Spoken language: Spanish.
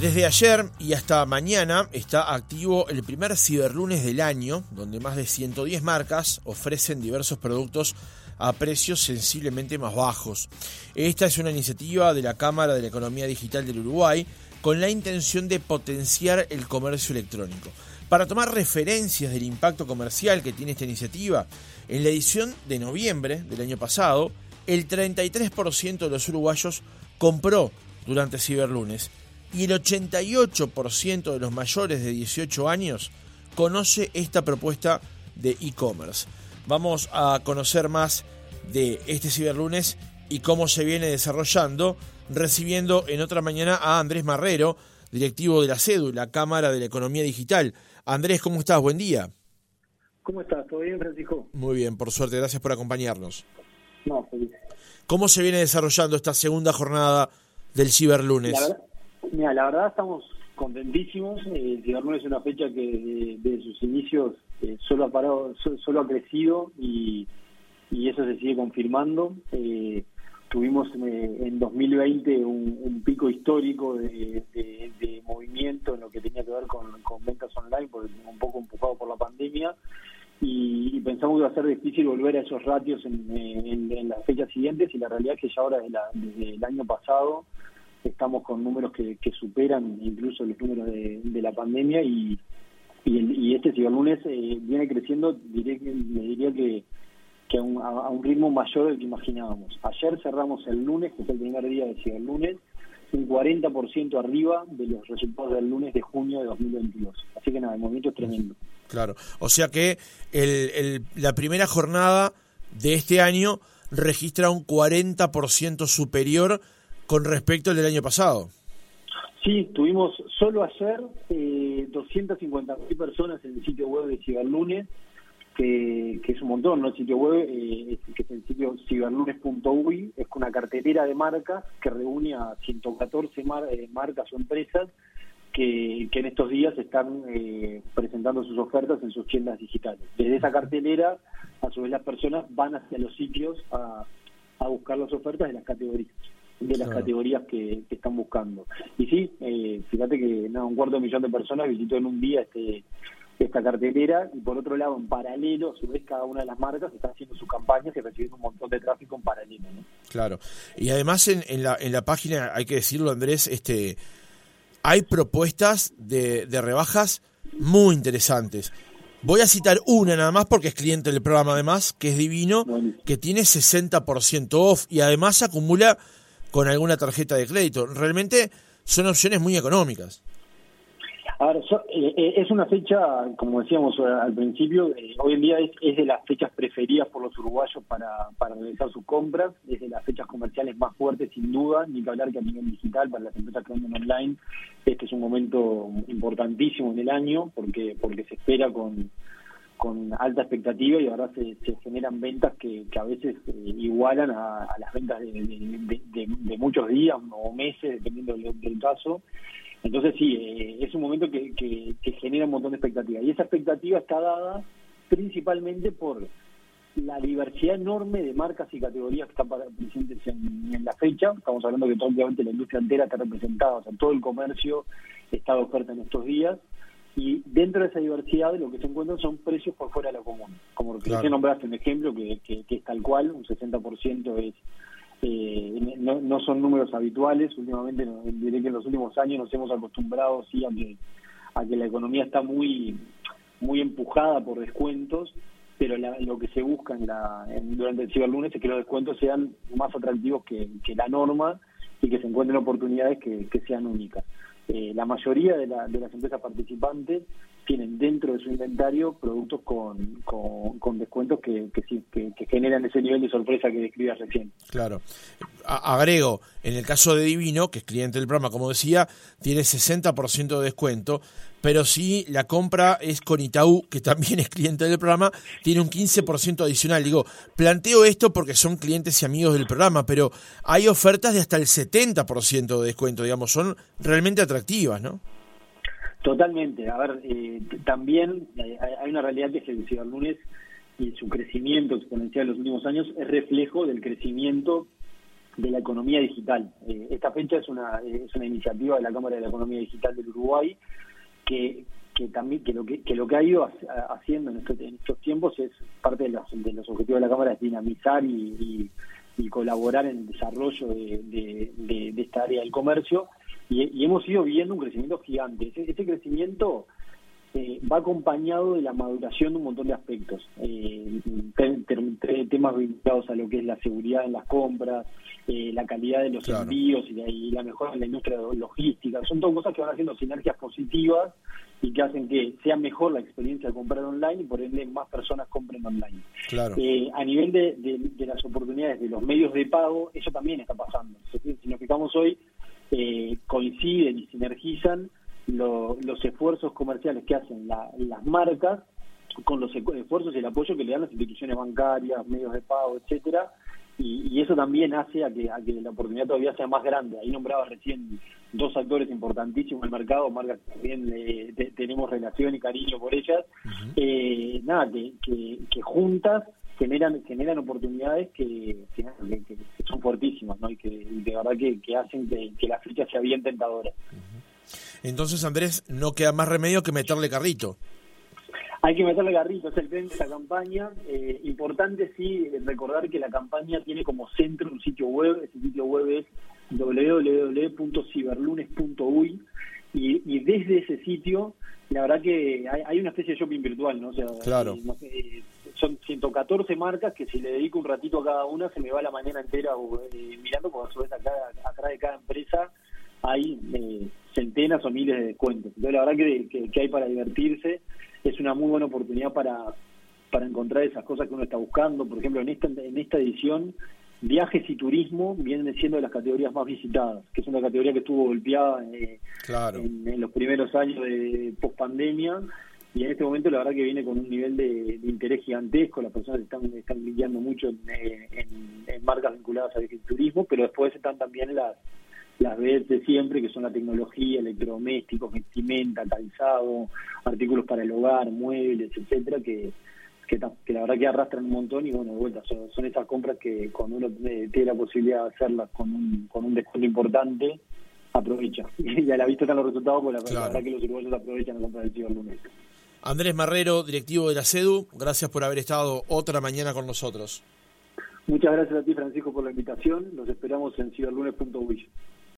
Desde ayer y hasta mañana está activo el primer ciberlunes del año, donde más de 110 marcas ofrecen diversos productos a precios sensiblemente más bajos. Esta es una iniciativa de la Cámara de la Economía Digital del Uruguay con la intención de potenciar el comercio electrónico. Para tomar referencias del impacto comercial que tiene esta iniciativa, en la edición de noviembre del año pasado, el 33% de los uruguayos compró durante Ciberlunes y el 88% de los mayores de 18 años conoce esta propuesta de e-commerce. Vamos a conocer más de este ciberlunes y cómo se viene desarrollando, recibiendo en otra mañana a Andrés Marrero, directivo de la CEDU, la Cámara de la Economía Digital. Andrés, ¿cómo estás? Buen día. ¿Cómo estás? ¿Todo bien, Francisco? Muy bien, por suerte. Gracias por acompañarnos. No, feliz. ¿Cómo se viene desarrollando esta segunda jornada del Ciberlunes? Mira, la verdad estamos contentísimos. Eh, el Ciberlunes es una fecha que de, sus inicios eh, solo ha parado, solo ha crecido y, eso se sigue confirmando. Eh, tuvimos en 2020 un, pico histórico de, movimiento en lo que tenía que ver con, ventas online, porque un poco empujado por la pandemia. Y, pensamos que iba a ser difícil volver a esos ratios en, las fechas siguientes y la realidad es que ya ahora desde el año pasado estamos con números que, superan incluso los números de, la pandemia y, y, este ciberlunes eh, viene creciendo, diré, diría que, que a, un, ritmo mayor del que imaginábamos. Ayer cerramos el lunes, que es el primer día de ciberlunes, un 40% arriba de los resultados del lunes de junio de 2022. Así que nada, el movimiento es tremendo. Claro, o sea que la primera jornada de este año registra un 40% superior con respecto al del año pasado. Sí, tuvimos solo ayer eh, 250.000 personas en el sitio web de Ciberlunes, que, es un montón, ¿no? El sitio web, eh, que es el sitio ciberlunes.uy, es una cartelera de marcas que reúne a 114 eh, marcas o empresas que, que, en estos días están eh, presentando sus ofertas en sus tiendas digitales. Desde esa cartelera, a su vez las personas van hacia los sitios a, a buscar las ofertas de las categorías de las categorías que, están buscando. Y sí, eh, fíjate que nada, un cuarto de millón de personas visitó en un día este esta cartelera. Y por otro lado en paralelo a su vez cada una de las marcas está haciendo sus campañas y recibiendo un montón de tráfico en paralelo claro. Y además en, en, la en la página hay que decirlo Andrés este hay propuestas de, de rebajas muy interesantes. Voy a citar una nada más porque es cliente del programa además, que es divino, que tiene 60% off y además acumula con alguna tarjeta de crédito. Realmente son opciones muy económicas. A ver, eh, eh, es una fecha, como decíamos eh, al principio, hoy en día es, de las fechas preferidas por los uruguayos para, para realizar sus compras, es de las fechas comerciales más fuertes sin duda, ni que hablar que a nivel digital para las empresas que venden online, este es un momento importantísimo en el año porque porque se espera con con alta expectativa y ahora se, se generan ventas que, que a veces eh, igualan a, las ventas de, muchos días o meses, dependiendo del, caso. Entonces sí, eh, es un momento que, que, genera un montón de expectativa. Y esa expectativa está dada principalmente por la diversidad enorme de marcas y categorías que están presentes en, la fecha. Estamos hablando que obviamente la industria entera está representada, o sea, todo el comercio está de oferta en estos días y dentro de esa diversidad lo que se encuentran son precios por fuera de lo común. Como que claro. nombraste un ejemplo que, que, es tal cual, un 60% es eh, no, no, son números habituales. Últimamente, diré que en los últimos años nos hemos acostumbrado sí a que, a que la economía está muy, muy empujada por descuentos, pero lo que se busca en la, durante el ciberlunes es que los descuentos sean más atractivos que, que la norma y que se encuentren oportunidades que, que sean únicas. Eh, la mayoría de, de, las empresas participantes tienen dentro de su inventario productos con, con, descuentos que, que, que, generan ese nivel de sorpresa que describías recién. Claro. agrego, en el caso de Divino, que es cliente del programa, como decía, tiene 60% de descuento, pero si la compra es con Itaú, que también es cliente del programa, tiene un 15% adicional. Digo, planteo esto porque son clientes y amigos del programa, pero hay ofertas de hasta el 70% de descuento, digamos, son realmente atractivas, ¿no? Totalmente. A ver, eh, también eh, hay una realidad que es el ciberlunes y su crecimiento exponencial en los últimos años es reflejo del crecimiento de la economía digital. Eh, esta fecha es una, es una iniciativa de la Cámara de la Economía Digital del Uruguay que, que también que lo que, que lo que ha ido haciendo en estos, en estos tiempos es parte de los, de los objetivos de la Cámara es dinamizar y, colaborar en el desarrollo de, de, esta área del comercio y, hemos ido viendo un crecimiento gigante. Ese, ese crecimiento eh, va acompañado de la maduración de un montón de aspectos, eh, temas vinculados a lo que es la seguridad en las compras, eh, la calidad de los envíos y, la mejora en la industria logística. Son todas cosas que van haciendo sinergias positivas y que hacen que sea mejor la experiencia de comprar online y por ende más personas compren online. Eh, a nivel de, de, las oportunidades de los medios de pago, eso también está pasando. Si nos fijamos hoy, coinciden y sinergizan los esfuerzos comerciales que hacen las marcas con los esfuerzos y el apoyo que le dan las instituciones bancarias, medios de pago, etcétera, y, eso también hace a que, a que la oportunidad todavía sea más grande. Ahí nombraba recién dos actores importantísimos en el mercado, marcas que también tenemos relación y cariño por ellas, eh, nada, que, que, juntas generan generan oportunidades que, que, son fuertísimas ¿no? y que de verdad que, hacen que, la fecha sea bien tentadora. Entonces, Andrés, no queda más remedio que meterle carrito. Hay que meterle carrito, es el tren de la campaña. Eh, importante, sí, recordar que la campaña tiene como centro un sitio web. Ese sitio web es www.ciberlunes.uy y, y desde ese sitio, la verdad que hay, una especie de shopping virtual, ¿no? O sea, claro. Eh, son 114 marcas que si le dedico un ratito a cada una se me va la mañana entera eh, mirando, porque a su vez acá, atrás de cada empresa hay eh, centenas o miles de descuentos. Entonces, la verdad que, que, hay para divertirse, es una muy buena oportunidad para, para encontrar esas cosas que uno está buscando. Por ejemplo, en esta, en esta edición, viajes y turismo vienen siendo de las categorías más visitadas, que es una categoría que estuvo golpeada eh, en, los primeros años de post pandemia y en este momento la verdad que viene con un nivel de, interés gigantesco, las personas están están mucho en, en, marcas vinculadas al turismo, pero después están también las las veces de siempre, que son la tecnología, electrodomésticos, vestimenta, calzado, artículos para el hogar, muebles, etcétera, que, que, la verdad que arrastran un montón y bueno, de vuelta, son, son esas compras que cuando uno tiene la posibilidad de hacerlas con un, con un descuento importante, aprovecha. Y a la vista están los resultados, pues la, verdad que los uruguayos aprovechan la compra del ciberlunes. Andrés Marrero, directivo de la CEDU, gracias por haber estado otra mañana con nosotros. Muchas gracias a ti, Francisco, por la invitación. Los esperamos en ciberlunes.uy.